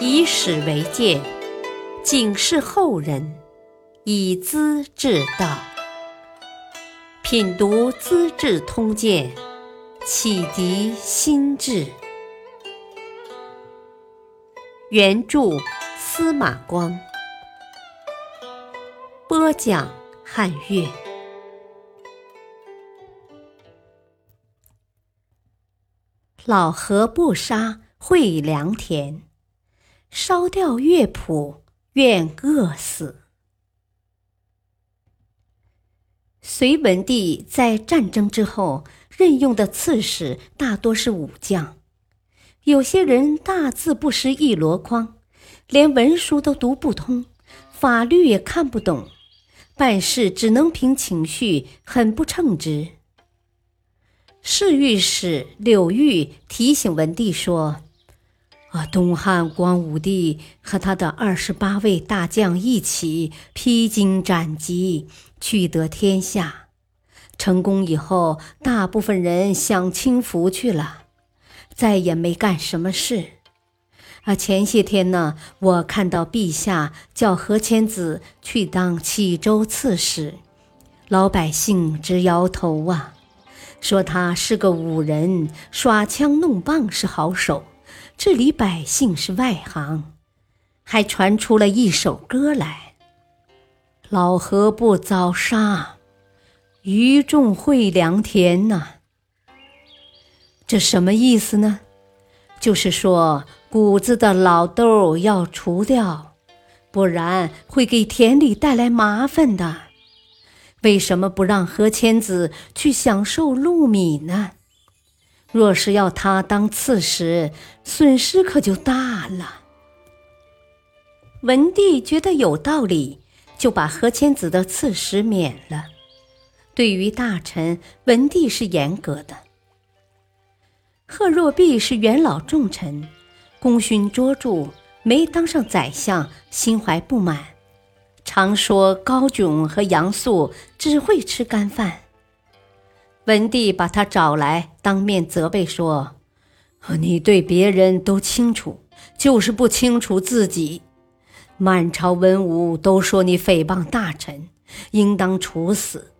以史为鉴，警示后人，以资治道。品读《资治通鉴》，启迪心智。原著司马光，播讲汉乐。老何不杀会良田，烧掉乐谱愿饿死。隋文帝在战争之后任用的刺史大多是武将，有些人大字不识一箩筐，连文书都读不通，法律也看不懂，办事只能凭情绪，很不称职。侍御史柳玉提醒文帝说：“东汉光武帝和他的二十八位大将一起披荆斩棘，取得天下，成功以后，大部分人享清福去了，再也没干什么事。啊，前些天呢，我看到陛下叫何千子去当启州刺史，老百姓直摇头啊。”说他是个武人，耍枪弄棒是好手，治理百姓是外行，还传出了一首歌来：“老何不早杀，余种会良田呐。”这什么意思呢？就是说谷子的老豆要除掉，不然会给田里带来麻烦的。为什么不让何千子去享受禄米呢？若是要他当刺史，损失可就大了。文帝觉得有道理，就把何千子的刺史免了。对于大臣，文帝是严格的。贺若弼是元老重臣，功勋卓著，没当上宰相，心怀不满。常说高炯和杨素只会吃干饭。文帝把他找来，当面责备说：“你对别人都清楚，就是不清楚自己。满朝文武都说你诽谤大臣，应当处死。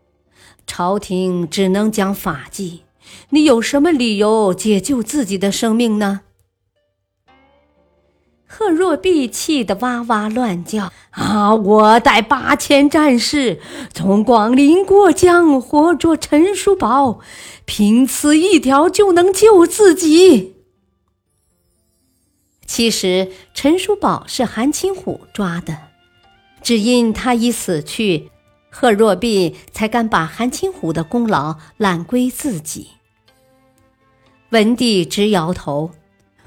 朝廷只能讲法纪，你有什么理由解救自己的生命呢？”贺若弼气得哇哇乱叫：“啊！我带八千战士从广陵过江，活捉陈叔宝，凭此一条就能救自己。”其实陈叔宝是韩擒虎抓的，只因他已死去，贺若弼才敢把韩擒虎的功劳揽归自己。文帝直摇头。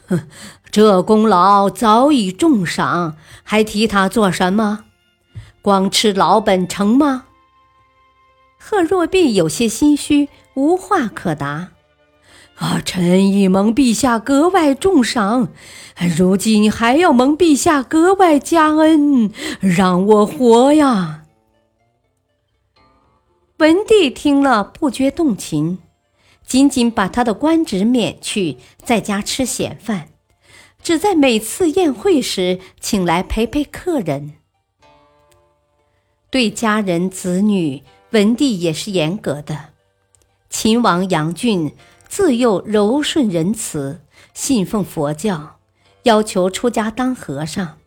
哼，这功劳早已重赏，还提他做什么？光吃老本成吗？贺若弼有些心虚，无话可答。啊，臣已蒙陛下格外重赏，如今还要蒙陛下格外加恩，让我活呀！文帝听了，不觉动情。仅仅把他的官职免去，在家吃闲饭，只在每次宴会时请来陪陪客人。对家人子女，文帝也是严格的。秦王杨俊自幼柔顺仁慈，信奉佛教，要求出家当和尚，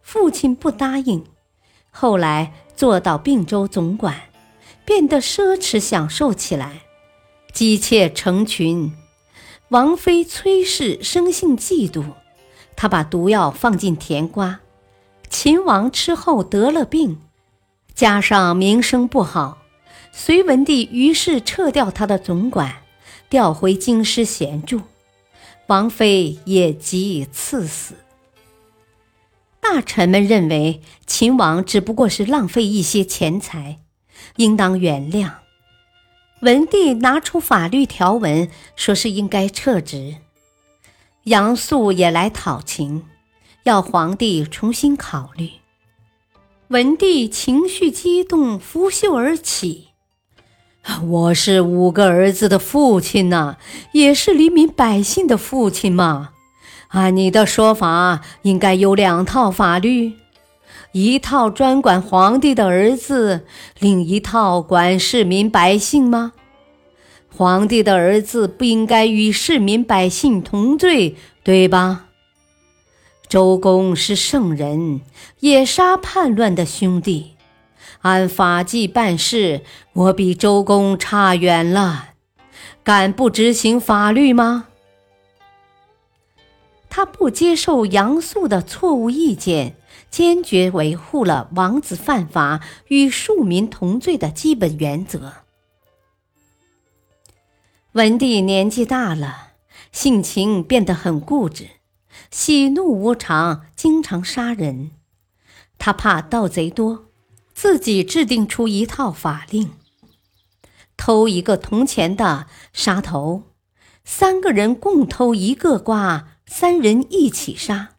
父亲不答应。后来做到并州总管，变得奢侈享受起来。姬妾成群，王妃崔氏生性嫉妒，她把毒药放进甜瓜，秦王吃后得了病，加上名声不好，隋文帝于是撤掉他的总管，调回京师闲住，王妃也给以赐死。大臣们认为秦王只不过是浪费一些钱财，应当原谅。文帝拿出法律条文，说是应该撤职。杨素也来讨情，要皇帝重新考虑。文帝情绪激动，拂袖而起：“我是五个儿子的父亲呐，也是黎民百姓的父亲嘛！按你的说法，应该有两套法律，一套专管皇帝的儿子，另一套管市民百姓吗？皇帝的儿子不应该与市民百姓同罪，对吧？周公是圣人，也杀叛乱的兄弟，按法纪办事，我比周公差远了，敢不执行法律吗？他不接受杨素的错误意见，坚决维护了王子犯法与庶民同罪的基本原则。文帝年纪大了，性情变得很固执，喜怒无常，经常杀人。他怕盗贼多，自己制定出一套法令：偷一个铜钱的杀头，三个人共偷一个瓜，三人一起杀。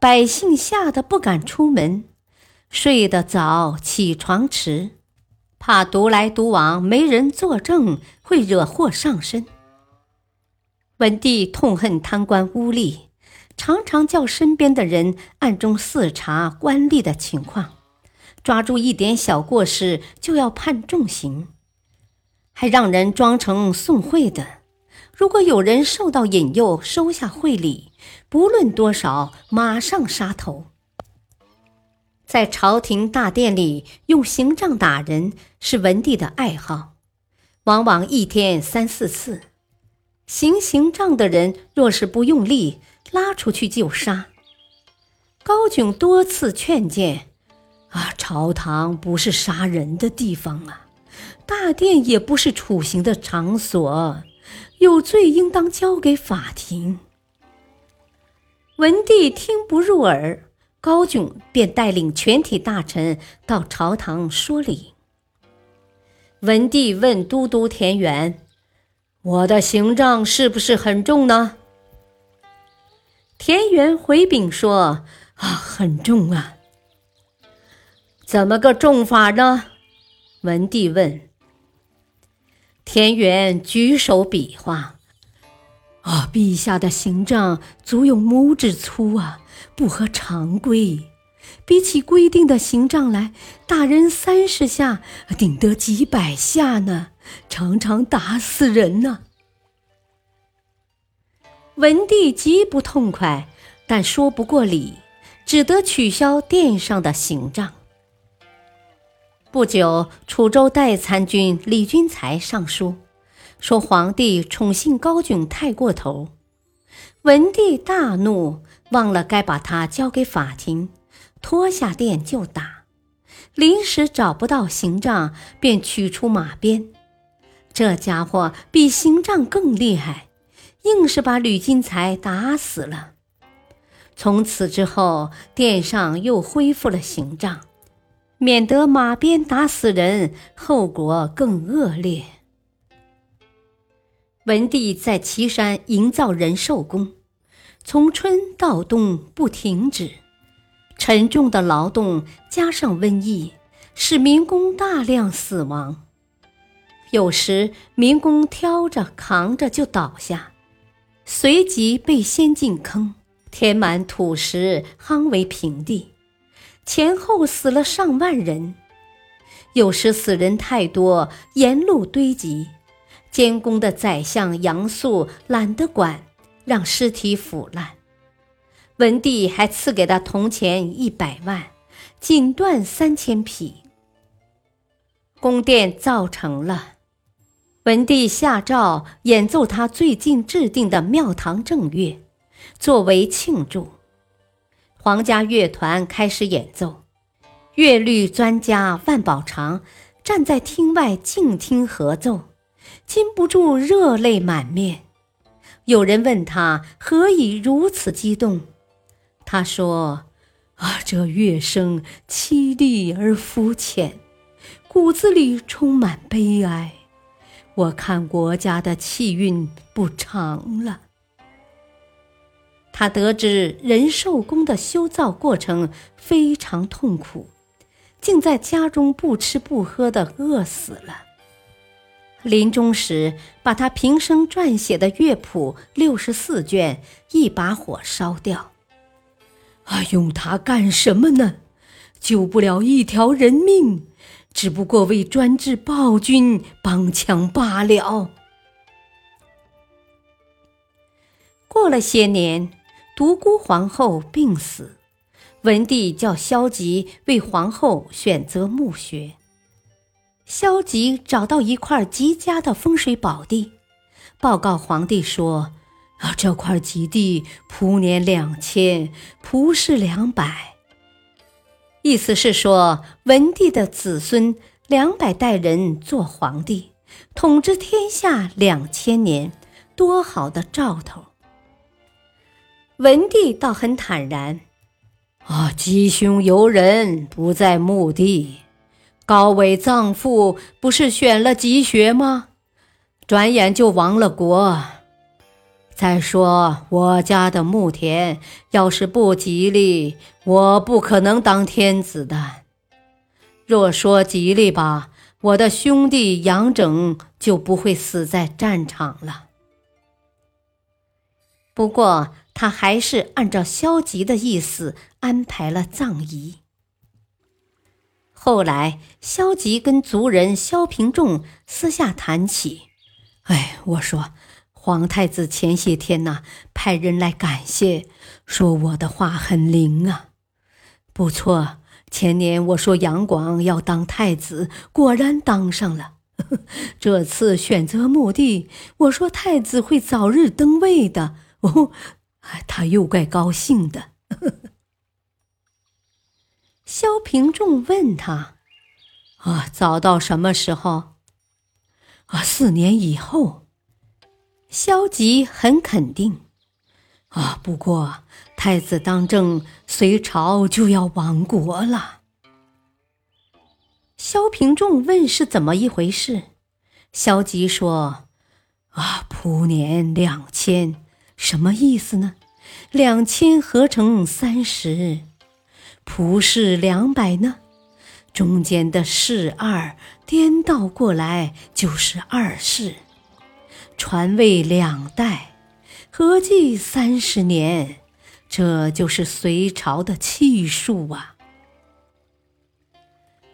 百姓吓得不敢出门，睡得早，起床迟。怕独来独往，没人作证，会惹祸上身。文帝痛恨贪官污吏，常常叫身边的人暗中视察官吏的情况，抓住一点小过失就要判重刑，还让人装成送贿的。如果有人受到引诱收下贿礼，不论多少，马上杀头。在朝廷大殿里用刑杖打人是文帝的爱好，往往一天三四次。行刑杖的人若是不用力，拉出去就杀。高炯多次劝谏：“啊，朝堂不是杀人的地方啊，大殿也不是处刑的场所，有罪应当交给法庭。”文帝听不入耳。高炯便带领全体大臣到朝堂说理。文帝问都督田园：“我的刑杖是不是很重呢？”田园回禀说：“啊，很重啊。”怎么个重法呢？文帝问。田园举手比划：“啊，陛下的刑杖足有拇指粗啊。”不合常规，比起规定的刑杖来，打人三十下，顶得几百下呢，常常打死人呢。文帝极不痛快，但说不过理，只得取消殿上的刑杖。不久，楚州代参军李君才上书，说皇帝宠幸高炯太过头。文帝大怒。忘了该把他交给法庭，脱下殿就打。临时找不到刑杖，便取出马鞭。这家伙比刑杖更厉害，硬是把吕金才打死了。从此之后，殿上又恢复了刑杖，免得马鞭打死人，后果更恶劣。文帝在岐山营造仁寿宫。从春到冬不停止，沉重的劳动加上瘟疫，使民工大量死亡。有时民工挑着扛着就倒下，随即被掀进坑，填满土石，夯为平地。前后死了上万人。有时死人太多，沿路堆积，监工的宰相杨素懒得管。让尸体腐烂，文帝还赐给他铜钱一百万，锦缎三千匹。宫殿造成了，文帝下诏演奏他最近制定的庙堂正乐，作为庆祝。皇家乐团开始演奏，乐律专家万宝长站在厅外静听合奏，禁不住热泪满面。有人问他何以如此激动，他说：“啊，这乐声凄厉而肤浅，骨子里充满悲哀。我看国家的气运不长了。”他得知仁寿宫的修造过程非常痛苦，竟在家中不吃不喝的饿死了。临终时，把他平生撰写的乐谱六十四卷一把火烧掉。啊，用它干什么呢？救不了一条人命，只不过为专制暴君帮腔罢了。过了些年，独孤皇后病死，文帝叫萧吉为皇后选择墓穴。萧吉找到一块极佳的风水宝地，报告皇帝说：“啊，这块吉地蒲年两千，蒲氏两百。”意思是说，文帝的子孙两百代人做皇帝，统治天下两千年，多好的兆头！文帝倒很坦然：“啊，吉凶由人，不在墓地。”高伟葬父不是选了吉穴吗？转眼就亡了国。再说我家的墓田要是不吉利，我不可能当天子的。若说吉利吧，我的兄弟杨整就不会死在战场了。不过他还是按照萧吉的意思安排了葬仪。后来，萧吉跟族人萧平仲私下谈起：“哎，我说，皇太子前些天呐，派人来感谢，说我的话很灵啊。不错，前年我说杨广要当太子，果然当上了。这次选择墓地，我说太子会早日登位的。哦，他又怪高兴的。”萧平仲问他：“啊，早到什么时候？啊，四年以后。”萧吉很肯定：“啊，不过太子当政，隋朝就要亡国了。”萧平仲问是怎么一回事？萧吉说：“啊，普年两千，什么意思呢？两千合成三十。”仆氏两百呢，中间的氏二颠倒过来就是二世，传位两代，合计三十年，这就是隋朝的气数啊！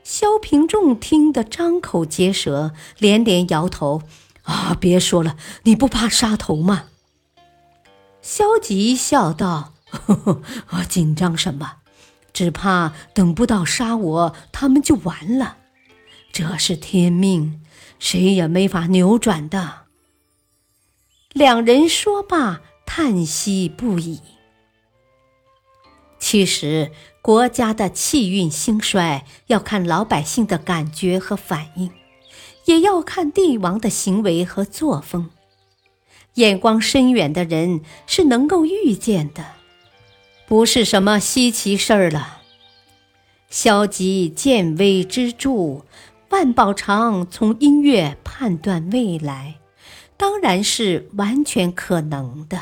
萧平仲听得张口结舌，连连摇头：“啊，别说了，你不怕杀头吗？”萧吉笑道：“呵 呵，紧张什么？”只怕等不到杀我，他们就完了。这是天命，谁也没法扭转的。两人说罢，叹息不已。其实，国家的气运兴衰要看老百姓的感觉和反应，也要看帝王的行为和作风。眼光深远的人是能够预见的。不是什么稀奇事儿了。消极见微知著，万宝长从音乐判断未来，当然是完全可能的。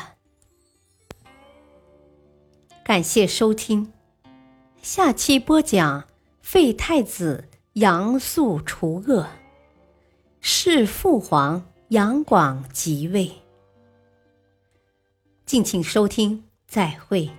感谢收听，下期播讲废太子杨素除恶，弑父皇杨广即位。敬请收听。再会。